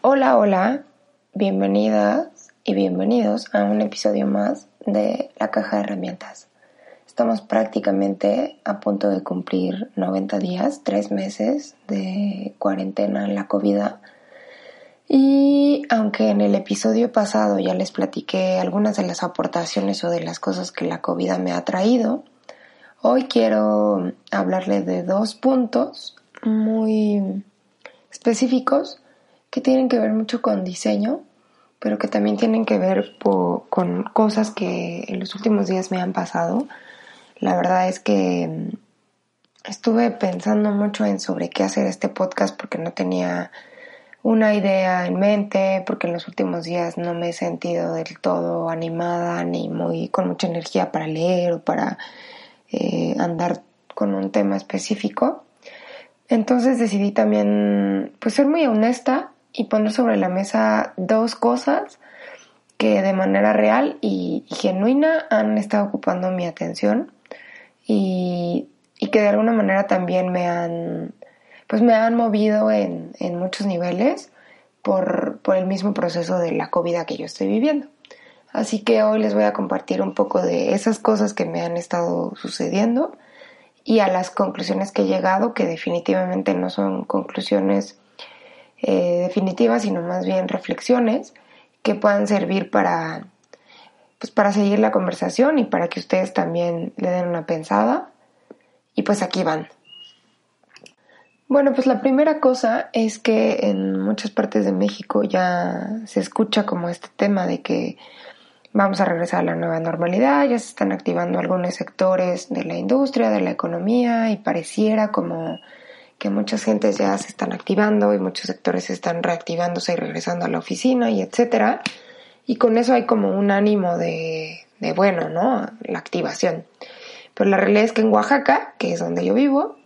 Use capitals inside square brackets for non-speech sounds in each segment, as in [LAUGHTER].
Hola, hola, bienvenidas y bienvenidos a un episodio más de La Caja de Herramientas. Estamos prácticamente a punto de cumplir 90 días, 3 meses de cuarentena en la COVID. Y aunque en el episodio pasado ya les platiqué algunas de las aportaciones o de las cosas que la COVID me ha traído, hoy quiero hablarles de dos puntos muy específicos tienen que ver mucho con diseño, pero que también tienen que ver con cosas que en los últimos días me han pasado. La verdad es que mm, estuve pensando mucho en sobre qué hacer este podcast porque no tenía una idea en mente, porque en los últimos días no me he sentido del todo animada ni muy con mucha energía para leer o para eh, andar con un tema específico. Entonces decidí también pues ser muy honesta y poner sobre la mesa dos cosas que de manera real y, genuina han estado ocupando mi atención y, que de alguna manera también me han pues me han movido en, muchos niveles por, por, el mismo proceso de la COVID que yo estoy viviendo. Así que hoy les voy a compartir un poco de esas cosas que me han estado sucediendo y a las conclusiones que he llegado, que definitivamente no son conclusiones eh, definitivas, sino más bien reflexiones que puedan servir para, pues para seguir la conversación y para que ustedes también le den una pensada. Y pues aquí van. Bueno, pues la primera cosa es que en muchas partes de México ya se escucha como este tema de que vamos a regresar a la nueva normalidad, ya se están activando algunos sectores de la industria, de la economía y pareciera como que muchas gentes ya se están activando y muchos sectores están reactivándose y regresando a la oficina y etcétera. Y con eso hay como un ánimo de, de bueno, ¿no? La activación. Pero la realidad es que en Oaxaca, que es donde yo vivo,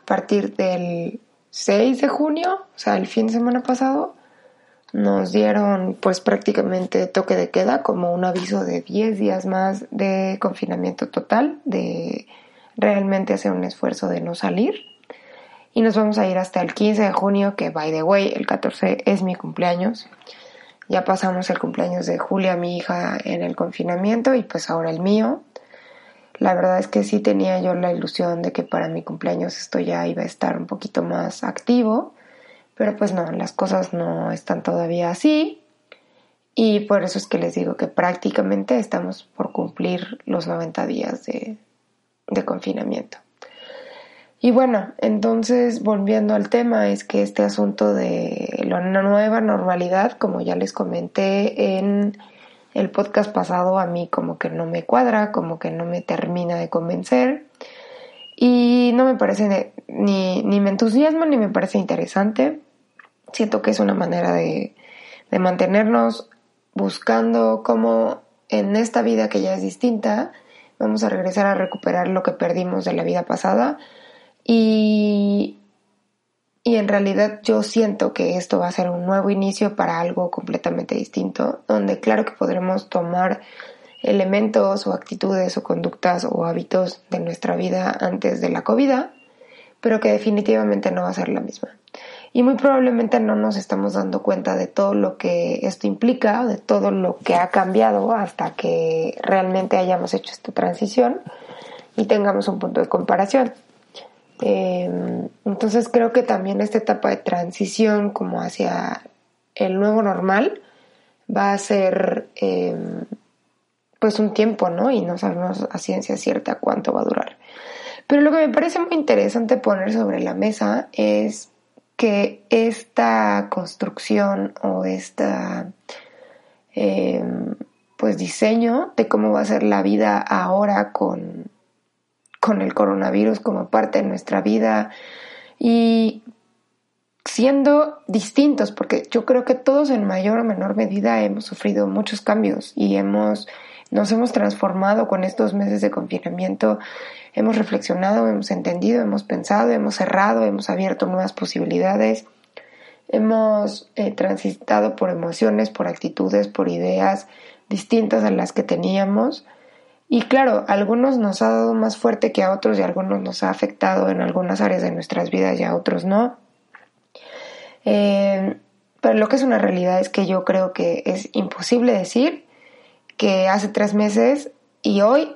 a partir del 6 de junio, o sea, el fin de semana pasado, nos dieron pues prácticamente toque de queda como un aviso de 10 días más de confinamiento total, de realmente hacer un esfuerzo de no salir y nos vamos a ir hasta el 15 de junio, que by the way, el 14 es mi cumpleaños. Ya pasamos el cumpleaños de Julia, mi hija, en el confinamiento y pues ahora el mío. La verdad es que sí tenía yo la ilusión de que para mi cumpleaños esto ya iba a estar un poquito más activo, pero pues no, las cosas no están todavía así y por eso es que les digo que prácticamente estamos por cumplir los 90 días de, de confinamiento. Y bueno, entonces volviendo al tema, es que este asunto de la nueva normalidad, como ya les comenté en el podcast pasado, a mí como que no me cuadra, como que no me termina de convencer y no me parece ni, ni me entusiasma ni me parece interesante. Siento que es una manera de, de mantenernos buscando cómo en esta vida que ya es distinta, vamos a regresar a recuperar lo que perdimos de la vida pasada y, y en realidad yo siento que esto va a ser un nuevo inicio para algo completamente distinto, donde claro que podremos tomar elementos o actitudes o conductas o hábitos de nuestra vida antes de la COVID, pero que definitivamente no va a ser la misma. Y muy probablemente no nos estamos dando cuenta de todo lo que esto implica, de todo lo que ha cambiado hasta que realmente hayamos hecho esta transición y tengamos un punto de comparación. Em, entonces creo que también esta etapa de transición como hacia el nuevo normal va a ser em, pues un tiempo, ¿no? Y no sabemos a ciencia cierta cuánto va a durar. Pero lo que me parece muy interesante poner sobre la mesa es que esta construcción o esta em, pues diseño de cómo va a ser la vida ahora con con el coronavirus como parte de nuestra vida y siendo distintos, porque yo creo que todos en mayor o menor medida hemos sufrido muchos cambios y hemos, nos hemos transformado con estos meses de confinamiento, hemos reflexionado, hemos entendido, hemos pensado, hemos cerrado, hemos abierto nuevas posibilidades, hemos eh, transitado por emociones, por actitudes, por ideas distintas a las que teníamos. Y claro, algunos nos ha dado más fuerte que a otros y algunos nos ha afectado en algunas áreas de nuestras vidas y a otros no. Eh, pero lo que es una realidad es que yo creo que es imposible decir que hace tres meses y hoy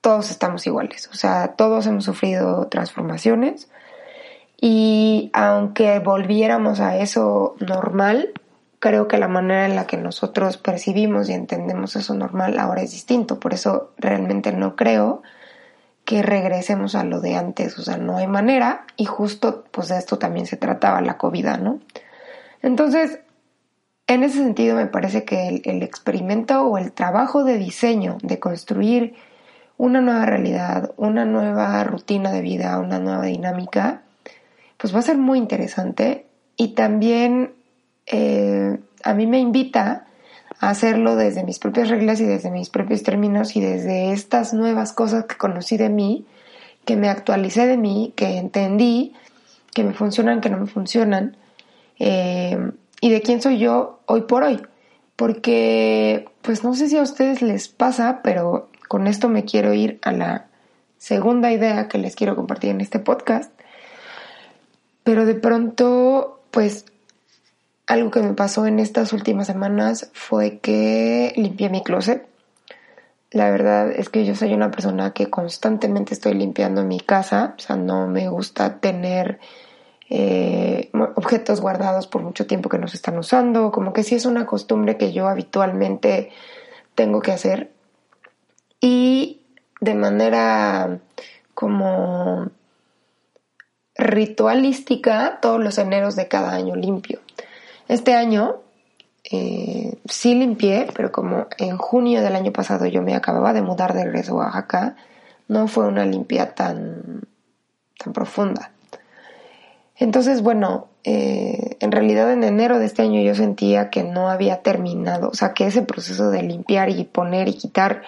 todos estamos iguales. O sea, todos hemos sufrido transformaciones y aunque volviéramos a eso normal, creo que la manera en la que nosotros percibimos y entendemos eso normal ahora es distinto. Por eso realmente no creo que regresemos a lo de antes, o sea, no hay manera y justo pues de esto también se trataba la COVID, ¿no? Entonces, en ese sentido me parece que el, experimento o el trabajo de diseño, de construir una nueva realidad, una nueva rutina de vida, una nueva dinámica, pues va a ser muy interesante y también eh, a mí me invita hacerlo desde mis propias reglas y desde mis propios términos y desde estas nuevas cosas que conocí de mí, que me actualicé de mí, que entendí, que me funcionan, que no me funcionan, eh, y de quién soy yo hoy por hoy. Porque, pues no sé si a ustedes les pasa, pero con esto me quiero ir a la segunda idea que les quiero compartir en este podcast. Pero de pronto, pues algo que me pasó en estas últimas semanas fue que limpié mi closet. La verdad es que yo soy una persona que constantemente estoy limpiando mi casa, o sea, no me gusta tener eh, objetos guardados por mucho tiempo que no se están usando, como que sí es una costumbre que yo habitualmente tengo que hacer. Y de manera como ritualística, todos los eneros de cada año limpio. Este año eh, sí limpié, pero como en junio del año pasado yo me acababa de mudar de regreso a Oaxaca, no fue una limpia tan, tan profunda. Entonces, bueno, eh, en realidad en enero de este año yo sentía que no había terminado, o sea, que ese proceso de limpiar y poner y quitar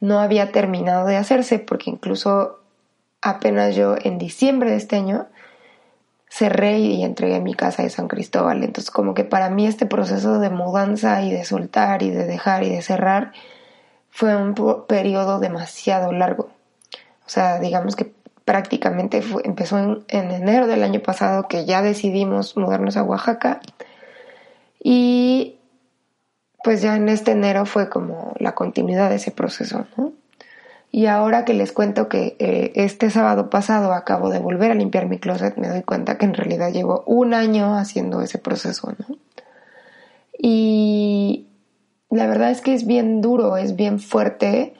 no había terminado de hacerse, porque incluso apenas yo en diciembre de este año cerré y entregué mi casa de San Cristóbal. Entonces como que para mí este proceso de mudanza y de soltar y de dejar y de cerrar fue un periodo demasiado largo. O sea, digamos que prácticamente empezó en, en, enero del año pasado que ya decidimos mudarnos a Oaxaca y pues ya en este enero fue como la continuidad de ese proceso, ¿no? Y ahora que les cuento que eh, este sábado pasado acabo de volver a limpiar mi closet, me doy cuenta que en realidad llevo un año haciendo ese proceso, ¿no? Y la verdad es que es bien duro, es bien fuerte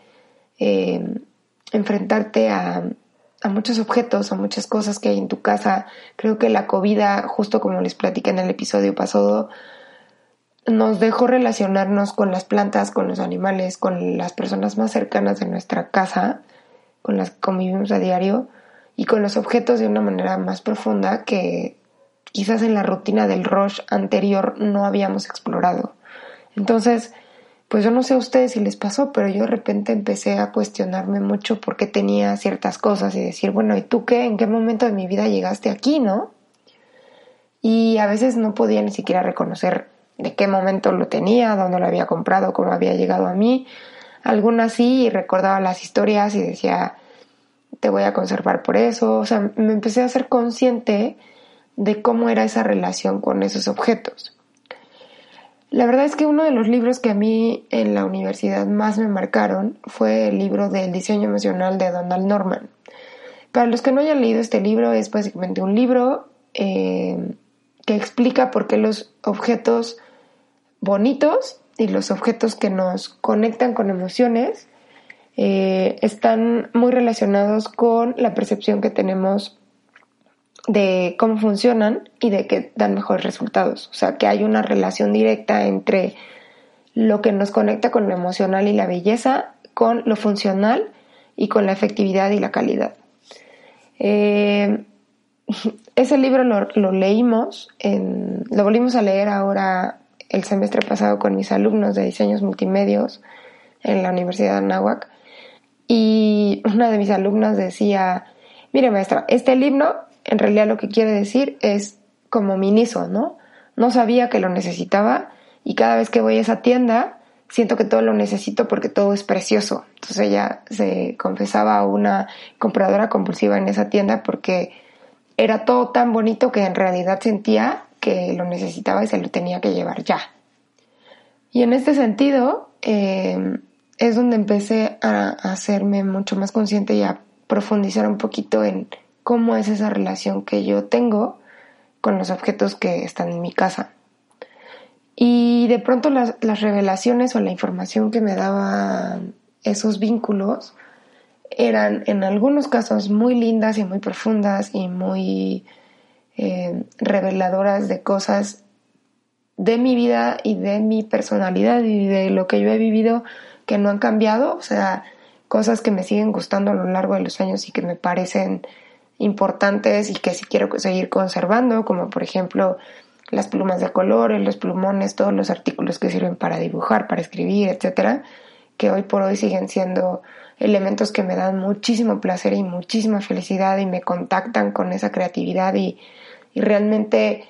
eh, enfrentarte a, a muchos objetos, a muchas cosas que hay en tu casa. Creo que la COVID, justo como les platiqué en el episodio pasado, nos dejó relacionarnos con las plantas, con los animales, con las personas más cercanas de nuestra casa, con las que convivimos a diario, y con los objetos de una manera más profunda que quizás en la rutina del rush anterior no habíamos explorado. Entonces, pues yo no sé a ustedes si les pasó, pero yo de repente empecé a cuestionarme mucho por qué tenía ciertas cosas y decir, bueno, ¿y tú qué? ¿En qué momento de mi vida llegaste aquí, no? Y a veces no podía ni siquiera reconocer de qué momento lo tenía, dónde lo había comprado, cómo había llegado a mí. Algunas sí y recordaba las historias y decía, te voy a conservar por eso. O sea, me empecé a ser consciente de cómo era esa relación con esos objetos. La verdad es que uno de los libros que a mí en la universidad más me marcaron fue el libro del diseño emocional de Donald Norman. Para los que no hayan leído este libro, es básicamente un libro eh, que explica por qué los objetos bonitos y los objetos que nos conectan con emociones eh, están muy relacionados con la percepción que tenemos de cómo funcionan y de que dan mejores resultados. O sea, que hay una relación directa entre lo que nos conecta con lo emocional y la belleza, con lo funcional y con la efectividad y la calidad. Eh, [LAUGHS] ese libro lo, leímos, lo volvimos a leer ahora el semestre pasado con mis alumnos de diseños multimedios en la Universidad de Anáhuac. Y una de mis alumnas decía, mire maestra, este libro en realidad lo que quiere decir es como miniso, ¿no? No sabía que lo necesitaba y cada vez que voy a esa tienda siento que todo lo necesito porque todo es precioso. Entonces ella se confesaba una compradora compulsiva en esa tienda porque era todo tan bonito que en realidad sentía que lo necesitaba y se lo tenía que llevar ya. Y en este sentido eh, es donde empecé a hacerme mucho más consciente y a profundizar un poquito en cómo es esa relación que yo tengo con los objetos que están en mi casa. Y de pronto las, revelaciones o la información que me daban esos vínculos eran en algunos casos muy lindas y muy profundas y muy eh, reveladoras de cosas de mi vida y de mi personalidad y de lo que yo he vivido que no han cambiado, o sea, cosas que me siguen gustando a lo largo de los años y que me parecen importantes y que sí quiero seguir conservando, como por ejemplo las plumas de colores, los plumones, todos los artículos que sirven para dibujar, para escribir, etcétera, que hoy por hoy siguen siendo elementos que me dan muchísimo placer y muchísima felicidad y me contactan con esa creatividad y, realmente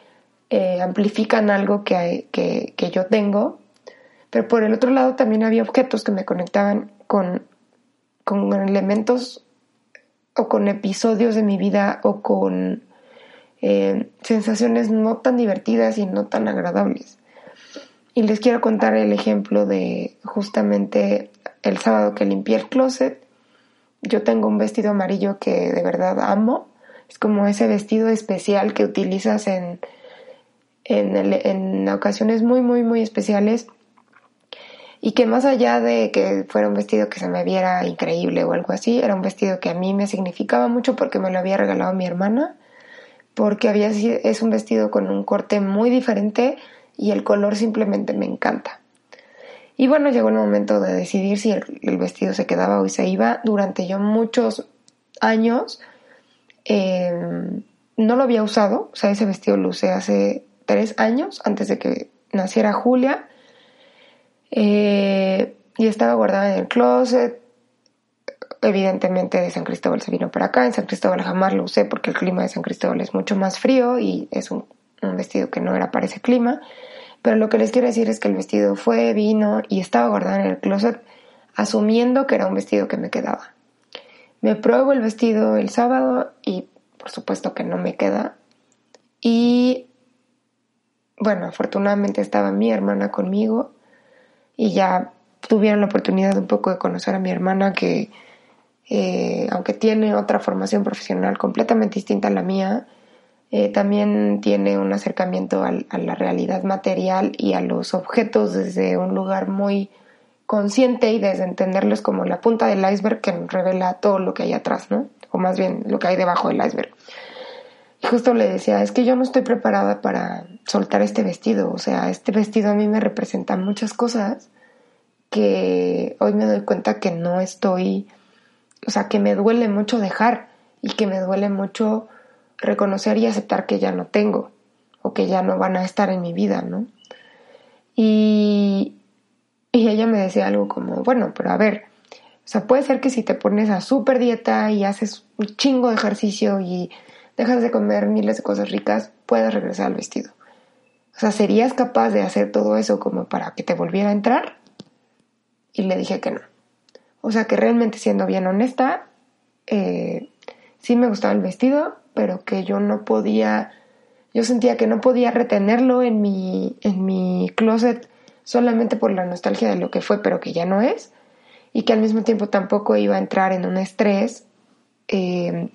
eh, amplifican algo que, que, que yo tengo. Pero por el otro lado también había objetos que me conectaban con, con elementos o con episodios de mi vida o con eh, sensaciones no tan divertidas y no tan agradables. Y les quiero contar el ejemplo de justamente el sábado que limpié el closet. Yo tengo un vestido amarillo que de verdad amo. Es como ese vestido especial que utilizas en, en, en ocasiones muy, muy, muy especiales y que más allá de que fuera un vestido que se me viera increíble o algo así, era un vestido que a mí me significaba mucho porque me lo había regalado mi hermana, porque había, es un vestido con un corte muy diferente y el color simplemente me encanta. Y bueno, llegó el momento de decidir si el, vestido se quedaba o se iba. Durante yo muchos años em, no lo había usado, o sea, ese vestido lo usé hace tres años, antes de que naciera Julia eh, y estaba guardada en el closet. Evidentemente de San Cristóbal se vino para acá. En San Cristóbal jamás lo usé porque el clima de San Cristóbal es mucho más frío y es un, vestido que no era para ese clima. Pero lo que les quiero decir es que el vestido fue, vino y estaba guardado en el closet asumiendo que era un vestido que me quedaba. Me pruebo el vestido el sábado y por supuesto que no me queda. Y bueno, afortunadamente estaba mi hermana conmigo y ya tuvieron la oportunidad un poco de conocer a mi hermana que, eh, aunque tiene otra formación profesional completamente distinta a la mía, eh, también tiene un acercamiento a, la realidad material y a los objetos desde un lugar muy consciente y desde entenderlos como la punta del iceberg que revela todo lo que hay atrás, ¿no? O más bien lo que hay debajo del iceberg. Y justo le decía, es que yo no estoy preparada para soltar este vestido, o sea, este vestido a mí me representa muchas cosas que hoy me doy cuenta que no estoy, o sea, que me duele mucho dejar y que me duele mucho reconocer y aceptar que ya no tengo o que ya no van a estar en mi vida, ¿no? Y, y ella me decía algo como, bueno, pero a ver, o sea, puede ser que si te pones a súper dieta y haces un chingo de ejercicio y dejas de comer miles de cosas ricas, puedas regresar al vestido. O sea, ¿serías capaz de hacer todo eso como para que te volviera a entrar? Y le dije que no. O sea, que realmente siendo bien honesta, eh, sí me gustaba el vestido, pero que yo no podía, yo sentía que no podía retenerlo en mi, en mi closet solamente por la nostalgia de lo que fue, pero que ya no es, y que al mismo tiempo tampoco iba a entrar en un estrés eh,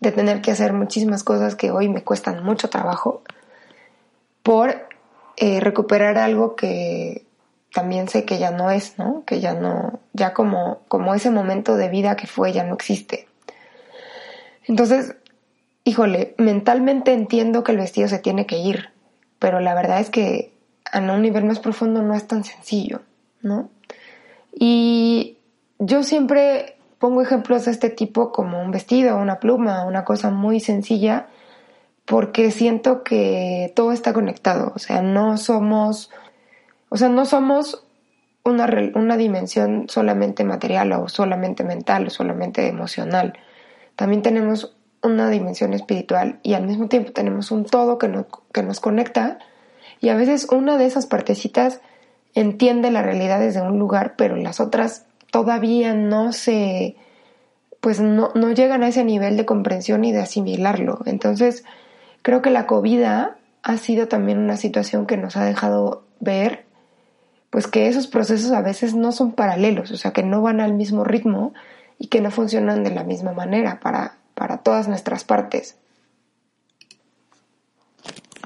de tener que hacer muchísimas cosas que hoy me cuestan mucho trabajo por eh, recuperar algo que también sé que ya no es, ¿no? Que ya no, ya como, como ese momento de vida que fue ya no existe. Entonces, híjole, mentalmente entiendo que el vestido se tiene que ir, pero la verdad es que a un nivel más profundo no es tan sencillo, ¿no? Y yo siempre pongo ejemplos de este tipo como un vestido, una pluma, una cosa muy sencilla, porque siento que todo está conectado, o sea, no somos, o sea, no somos una, una dimensión solamente material o solamente mental o solamente emocional. También tenemos una dimensión espiritual y al mismo tiempo tenemos un todo que nos, que nos conecta y a veces una de esas partecitas entiende la realidad desde un lugar, pero las otras todavía no se, pues no, no llegan a ese nivel de comprensión y de asimilarlo. Entonces, creo que la COVID ha sido también una situación que nos ha dejado ver, pues que esos procesos a veces no son paralelos, o sea, que no van al mismo ritmo y que no funcionan de la misma manera para, para todas nuestras partes.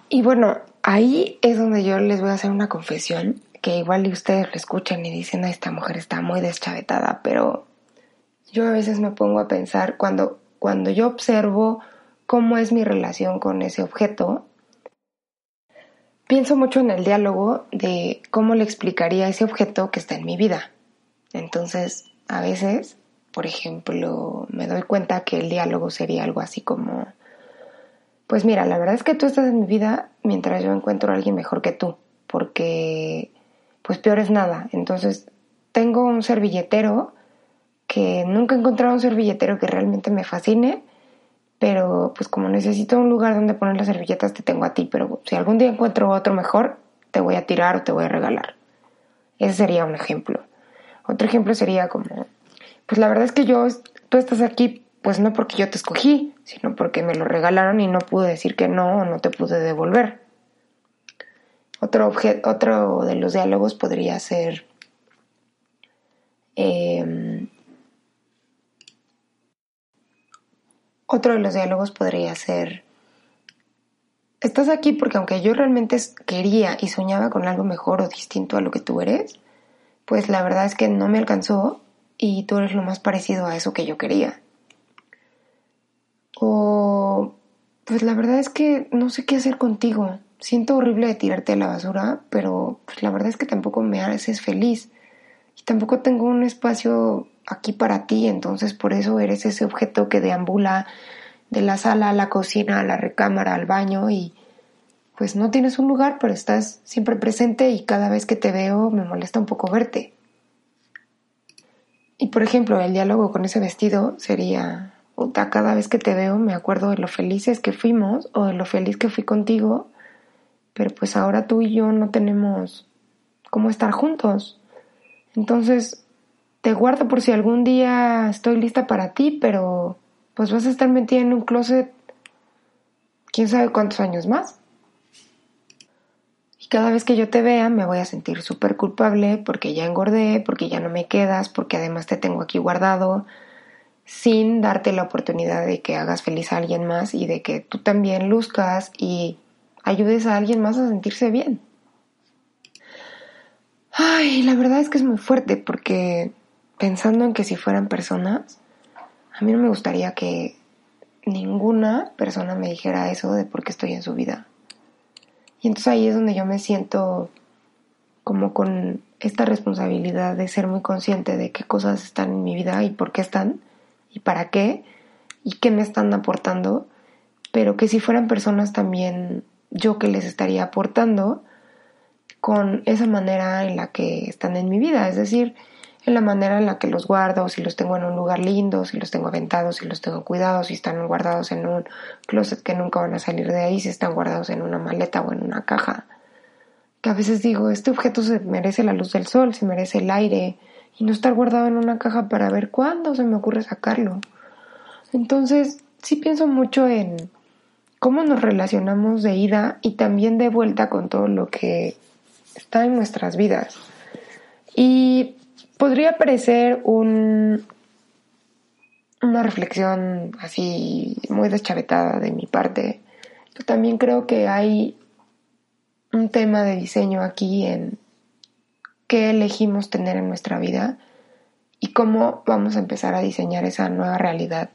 Y bueno, ahí es donde yo les voy a hacer una confesión, que igual ustedes lo escuchan y dicen, esta mujer está muy deschavetada, pero yo a veces me pongo a pensar cuando, cuando yo observo cómo es mi relación con ese objeto, pienso mucho en el diálogo de cómo le explicaría ese objeto que está en mi vida. Entonces, a veces por ejemplo, me doy cuenta que el diálogo sería algo así como, pues mira, la verdad es que tú estás en mi vida mientras yo encuentro a alguien mejor que tú, porque pues peor es nada. Entonces, tengo un servilletero que nunca he encontrado un servilletero que realmente me fascine, pero pues como necesito un lugar donde poner las servilletas, te tengo a ti, pero si algún día encuentro otro mejor, te voy a tirar o te voy a regalar. Ese sería un ejemplo. Otro ejemplo sería como, pues la verdad es que yo, tú estás aquí, pues no porque yo te escogí, sino porque me lo regalaron y no pude decir que no o no te pude devolver. Otro, otro de los diálogos podría ser... Em, otro de los diálogos podría ser... Estás aquí porque aunque yo realmente quería y soñaba con algo mejor o distinto a lo que tú eres, pues la verdad es que no me alcanzó y tú eres lo más parecido a eso que yo quería. O, pues la verdad es que no sé qué hacer contigo. Siento horrible de tirarte a la basura, pero pues la verdad es que tampoco me haces feliz. Y tampoco tengo un espacio aquí para ti, entonces por eso eres ese objeto que deambula de la sala a la cocina, a la recámara, al baño y pues no tienes un lugar, pero estás siempre presente y cada vez que te veo me molesta un poco verte. Y por ejemplo, el diálogo con ese vestido sería, puta, cada vez que te veo me acuerdo de lo felices que fuimos o de lo feliz que fui contigo, pero pues ahora tú y yo no tenemos cómo estar juntos. Entonces, te guardo por si algún día estoy lista para ti, pero pues vas a estar metida en un closet quién sabe cuántos años más. Y cada vez que yo te vea me voy a sentir súper culpable porque ya engordé, porque ya no me quedas, porque además te tengo aquí guardado, sin darte la oportunidad de que hagas feliz a alguien más y de que tú también luzcas y ayudes a alguien más a sentirse bien. Ay, la verdad es que es muy fuerte porque pensando en que si fueran personas, a mí no me gustaría que ninguna persona me dijera eso de por qué estoy en su vida. Y entonces ahí es donde yo me siento como con esta responsabilidad de ser muy consciente de qué cosas están en mi vida y por qué están y para qué y qué me están aportando, pero que si fueran personas también yo que les estaría aportando con esa manera en la que están en mi vida, es decir, en la manera en la que los guardo, si los tengo en un lugar lindo, si los tengo aventados, si los tengo cuidados, si están guardados en un closet que nunca van a salir de ahí, si están guardados en una maleta o en una caja. Que a veces digo, este objeto se merece la luz del sol, se merece el aire, y no estar guardado en una caja para ver cuándo se me ocurre sacarlo. Entonces, sí pienso mucho en cómo nos relacionamos de ida y también de vuelta con todo lo que está en nuestras vidas. Y podría parecer un, una reflexión así muy deschavetada de mi parte. Yo también creo que hay un tema de diseño aquí en qué elegimos tener en nuestra vida y cómo vamos a empezar a diseñar esa nueva realidad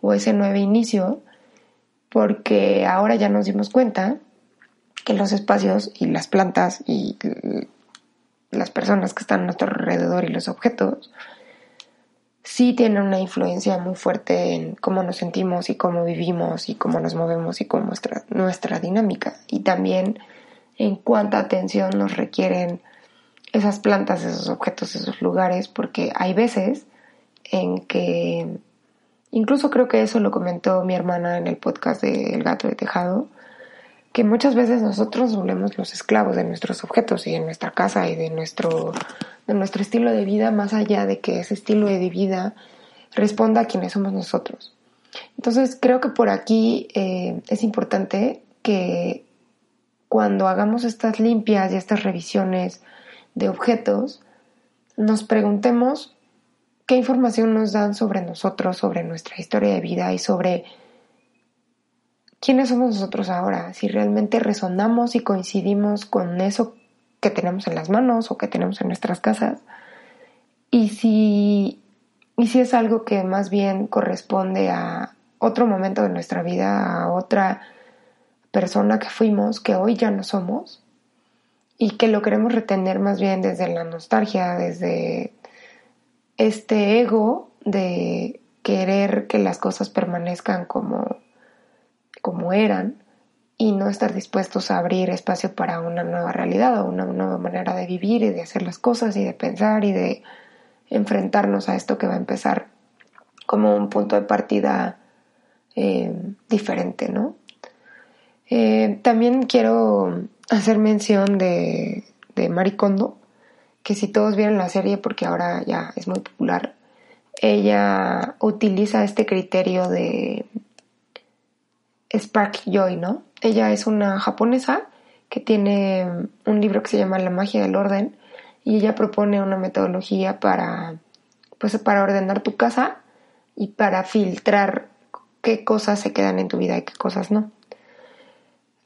o ese nuevo inicio, porque ahora ya nos dimos cuenta que los espacios y las plantas y las personas que están a nuestro alrededor y los objetos sí tienen una influencia muy fuerte en cómo nos sentimos y cómo vivimos y cómo nos movemos y cómo nuestra, nuestra dinámica. Y también en cuánta atención nos requieren esas plantas, esos objetos, esos lugares, porque hay veces en que, incluso creo que eso lo comentó mi hermana en el podcast de El gato de tejado, que muchas veces nosotros volvemos los esclavos de nuestros objetos y de nuestra casa y de nuestro, de nuestro estilo de vida, más allá de que ese estilo de vida responda a quienes somos nosotros. Entonces creo que por aquí eh, es importante que cuando hagamos estas limpias y estas revisiones de objetos, nos preguntemos qué información nos dan sobre nosotros, sobre nuestra historia de vida y sobre quiénes somos nosotros ahora, si realmente resonamos y coincidimos con eso que tenemos en las manos o que tenemos en nuestras casas, y si, y si es algo que más bien corresponde a otro momento de nuestra vida, a otra persona que fuimos, que hoy ya no somos, y que lo queremos retener más bien desde la nostalgia, desde este ego de querer que las cosas permanezcan como como eran y no estar dispuestos a abrir espacio para una nueva realidad o una nueva manera de vivir y de hacer las cosas y de pensar y de enfrentarnos a esto que va a empezar como un punto de partida eh, diferente, ¿no? Eh, también quiero hacer mención de, de Maricondo, que si todos vieron la serie, porque ahora ya es muy popular, ella utiliza este criterio de Spark Joy, ¿no? Ella es una japonesa que tiene un libro que se llama La magia del orden y ella propone una metodología para pues para ordenar tu casa y para filtrar qué cosas se quedan en tu vida y qué cosas no.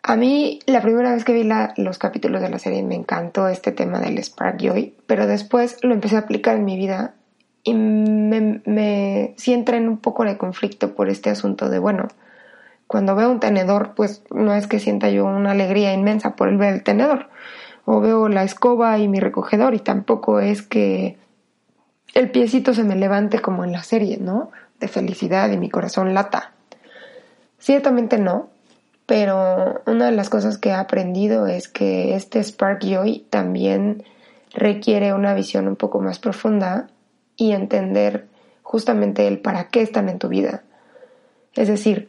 A mí la primera vez que vi los capítulos de la serie me encantó este tema del Spark Joy, pero después lo empecé a aplicar en mi vida y me, me sí entré en un poco de conflicto por este asunto de, bueno, cuando veo un tenedor, pues no es que sienta yo una alegría inmensa por el ver el tenedor. O veo la escoba y mi recogedor y tampoco es que el piecito se me levante como en la serie, ¿no? De felicidad y mi corazón lata. Ciertamente no, pero una de las cosas que he aprendido es que este Spark Joy también requiere una visión un poco más profunda y entender justamente el para qué están en tu vida. Es decir,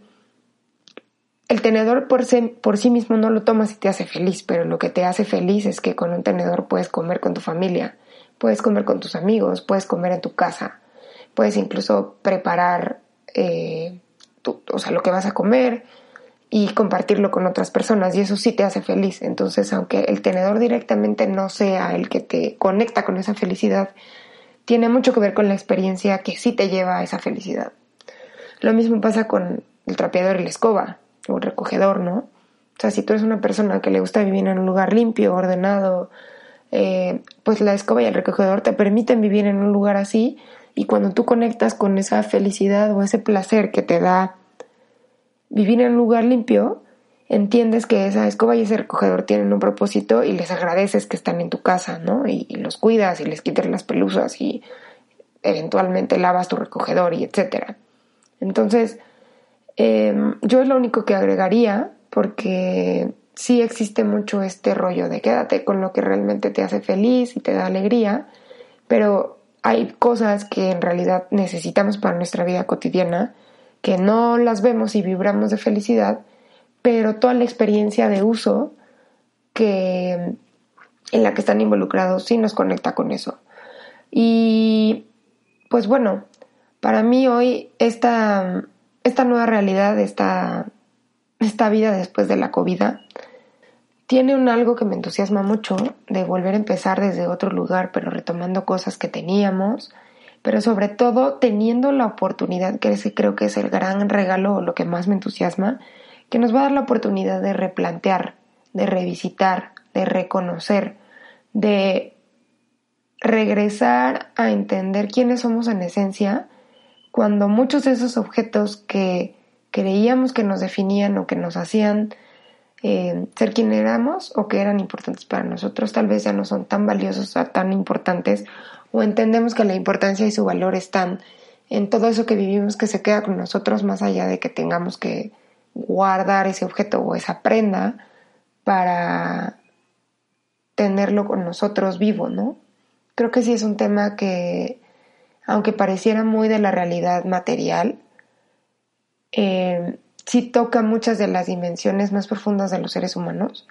el tenedor por, por sí mismo no lo tomas y te hace feliz, pero lo que te hace feliz es que con un tenedor puedes comer con tu familia, puedes comer con tus amigos, puedes comer en tu casa, puedes incluso preparar eh, o sea, lo que vas a comer y compartirlo con otras personas y eso sí te hace feliz. Entonces, aunque el tenedor directamente no sea el que te conecta con esa felicidad, tiene mucho que ver con la experiencia que sí te lleva a esa felicidad. Lo mismo pasa con el trapeador y la escoba o recogedor, ¿no? O sea, si tú eres una persona que le gusta vivir en un lugar limpio, ordenado, eh, pues la escoba y el recogedor te permiten vivir en un lugar así y cuando tú conectas con esa felicidad o ese placer que te da vivir en un lugar limpio, entiendes que esa escoba y ese recogedor tienen un propósito y les agradeces que están en tu casa, ¿no? Y, los cuidas y les quitas las pelusas y eventualmente lavas tu recogedor y etcétera. Entonces, Em, yo es lo único que agregaría porque sí existe mucho este rollo de quédate con lo que realmente te hace feliz y te da alegría, pero hay cosas que en realidad necesitamos para nuestra vida cotidiana que no las vemos y vibramos de felicidad, pero toda la experiencia de uso que en la que están involucrados sí nos conecta con eso. Y pues bueno, para mí hoy esta esta nueva realidad, esta, esta vida después de la COVID, tiene un algo que me entusiasma mucho de volver a empezar desde otro lugar, pero retomando cosas que teníamos, pero sobre todo teniendo la oportunidad, que creo que es el gran regalo o lo que más me entusiasma, que nos va a dar la oportunidad de replantear, de revisitar, de reconocer, de regresar a entender quiénes somos en esencia cuando muchos de esos objetos que creíamos que nos definían o que nos hacían eh, ser quien éramos o que eran importantes para nosotros, tal vez ya no son tan valiosos o tan importantes, o entendemos que la importancia y su valor están en todo eso que vivimos que se queda con nosotros más allá de que tengamos que guardar ese objeto o esa prenda para tenerlo con nosotros vivo, ¿no? Creo que sí es un tema que, aunque pareciera muy de la realidad material, eh, sí toca muchas de las dimensiones más profundas de los seres humanos.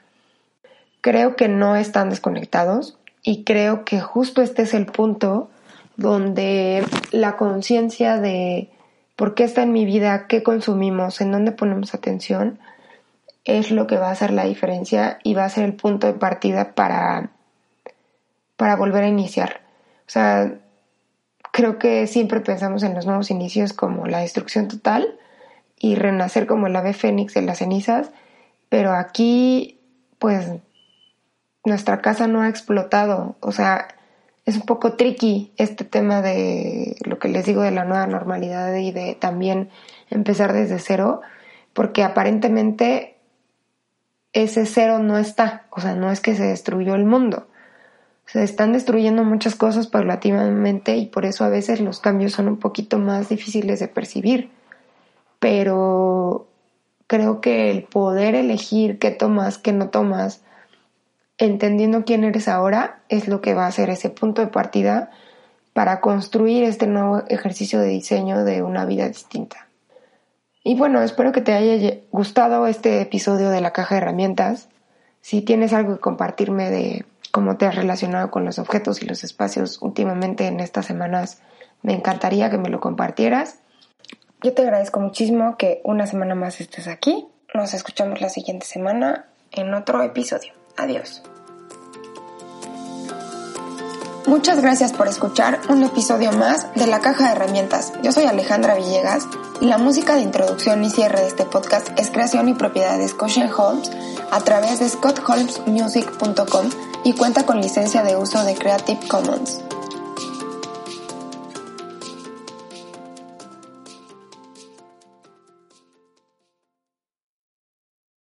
Creo que no están desconectados y creo que justo este es el punto donde la conciencia de por qué está en mi vida, qué consumimos, en dónde ponemos atención, es lo que va a hacer la diferencia y va a ser el punto de partida para, para volver a iniciar. O sea, creo que siempre pensamos en los nuevos inicios como la destrucción total y renacer como el ave fénix de las cenizas, pero aquí pues nuestra casa no ha explotado, o sea, es un poco tricky este tema de lo que les digo de la nueva normalidad y de también empezar desde cero, porque aparentemente ese cero no está, o sea, no es que se destruyó el mundo. Se están destruyendo muchas cosas paulatinamente y por eso a veces los cambios son un poquito más difíciles de percibir. Pero creo que el poder elegir qué tomas, qué no tomas, entendiendo quién eres ahora es lo que va a ser ese punto de partida para construir este nuevo ejercicio de diseño de una vida distinta. Y bueno, espero que te haya gustado este episodio de la caja de herramientas. Si tienes algo que compartirme de cómo te has relacionado con los objetos y los espacios últimamente en estas semanas, me encantaría que me lo compartieras. Yo te agradezco muchísimo que una semana más estés aquí. Nos escuchamos la siguiente semana en otro episodio. Adiós. Muchas gracias por escuchar un episodio más de La Caja de Herramientas. Yo soy Alejandra Villegas y la música de introducción y cierre de este podcast es creación y propiedad de Scotian Holmes a través de scottholmesmusic.com y cuenta con licencia de uso de Creative Commons.